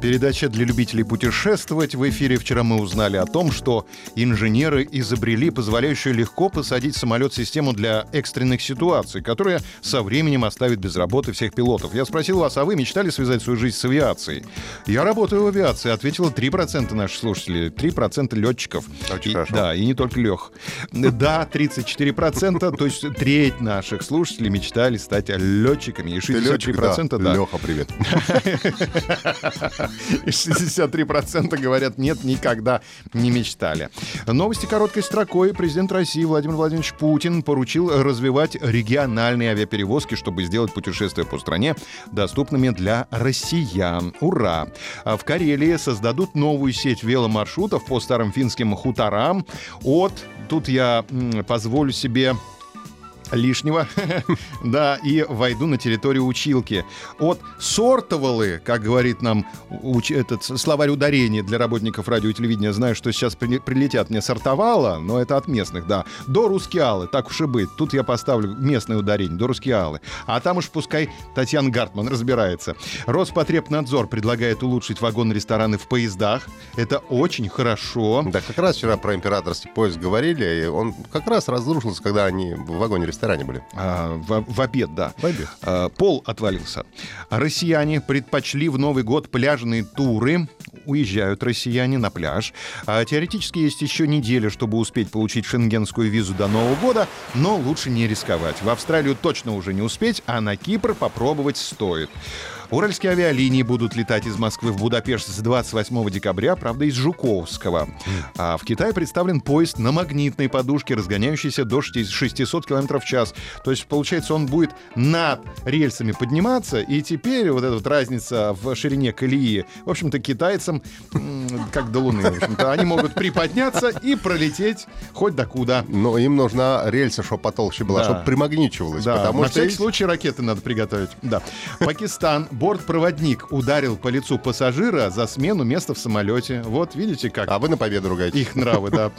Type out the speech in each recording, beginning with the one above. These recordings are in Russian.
Передача для любителей путешествовать. В эфире вчера мы узнали о том, что инженеры изобрели позволяющую легко посадить самолет систему для экстренных ситуаций, которая со временем оставит без работы всех пилотов. Я спросил вас, а вы мечтали связать свою жизнь с авиацией? Я работаю в авиации, ответило 3% наших слушателей, 3% летчиков. Очень И- хорошо. Да, и не только Лех. Да, 34%, то есть треть наших слушателей мечтали стать летчиками. И 63% да. Леха, привет. И 63% говорят, нет, никогда не мечтали. Новости короткой строкой. Президент России Владимир Владимирович Путин поручил развивать региональные авиаперевозки, чтобы сделать путешествия по стране доступными для россиян. Ура! А В Карелии создадут новую сеть веломаршрутов по старым финским хуторам от... Тут я позволю себе лишнего, да, и войду на территорию училки. От сортовалы, как говорит нам уч- этот словарь ударения для работников радио и телевидения, знаю, что сейчас при- прилетят мне сортовала, но это от местных, да, до рускиалы, так уж и быть. Тут я поставлю местное ударение, до рускиалы. А там уж пускай Татьяна Гартман разбирается. Роспотребнадзор предлагает улучшить вагоны-рестораны в поездах. Это очень хорошо. Да, как раз вчера про императорский поезд говорили, и он как раз разрушился, когда они в вагоне-ресторане были. А, в, в обед, да. В обед. А, пол отвалился. Россияне предпочли в Новый год пляжные туры. Уезжают россияне на пляж. А, теоретически есть еще неделя, чтобы успеть получить шенгенскую визу до Нового года, но лучше не рисковать. В Австралию точно уже не успеть, а на Кипр попробовать стоит. Уральские авиалинии будут летать из Москвы в Будапешт с 28 декабря, правда, из Жуковского. А в Китае представлен поезд на магнитной подушке, разгоняющийся до 600 км в час. То есть, получается, он будет над рельсами подниматься, и теперь вот эта вот разница в ширине колеи, в общем-то, китайцам, как до Луны, в общем-то, они могут приподняться и пролететь хоть до куда. Но им нужна рельса, чтобы потолще была, Да. чтобы примагничивалась. Да, потому на что всякий случай ракеты надо приготовить. Да. Пакистан. Бортпроводник ударил по лицу пассажира за смену места в самолете. Вот, видите, как А вы на победу ругаете. их нравы, да.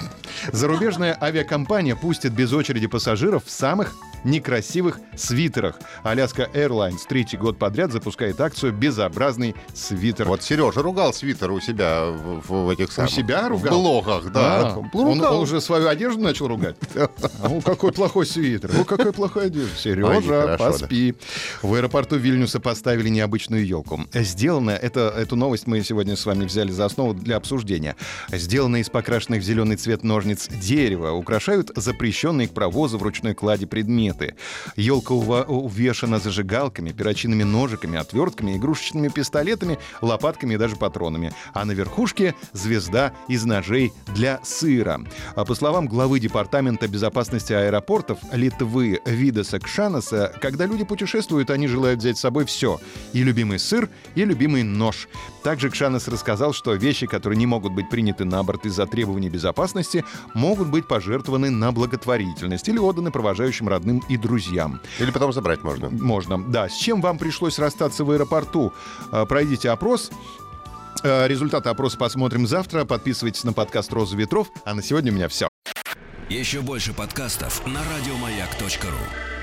Зарубежная авиакомпания пустит без очереди пассажиров в самых некрасивых свитерах. Аляска Airlines третий год подряд запускает акцию «Безобразный свитер». Вот Сережа ругал свитер у себя в, в этих самых... себя ругал? В блогах, да. А, он, он уже свою одежду начал ругать? Ну, какой плохой свитер. Ну, какая плохая одежда. Сережа, поспи. В аэропорту Вильнюса поставили необычную елку. Сделано, это, эту новость мы сегодня с вами взяли за основу для обсуждения. Сделано из покрашенных в зеленый цвет ножниц дерева. Украшают запрещенные к провозу в ручной кладе предметы. Елка ува- увешана зажигалками, перочинными ножиками, отвертками, игрушечными пистолетами, лопатками и даже патронами. А на верхушке звезда из ножей для сыра. А по словам главы Департамента безопасности аэропортов Литвы Видаса Кшанаса, когда люди путешествуют, они желают взять с собой все. И любимый сыр, и любимый нож. Также Кшанас рассказал, что вещи, которые не могут быть приняты на борт из-за требований безопасности, могут быть пожертвованы на благотворительность или отданы провожающим родным и друзьям. Или потом забрать можно. Можно. Да, с чем вам пришлось расстаться в аэропорту? Э, Пройдите опрос. Э, Результаты опроса посмотрим завтра. Подписывайтесь на подкаст «Роза ветров». А на сегодня у меня все. Еще больше подкастов на радиомаяк.ру.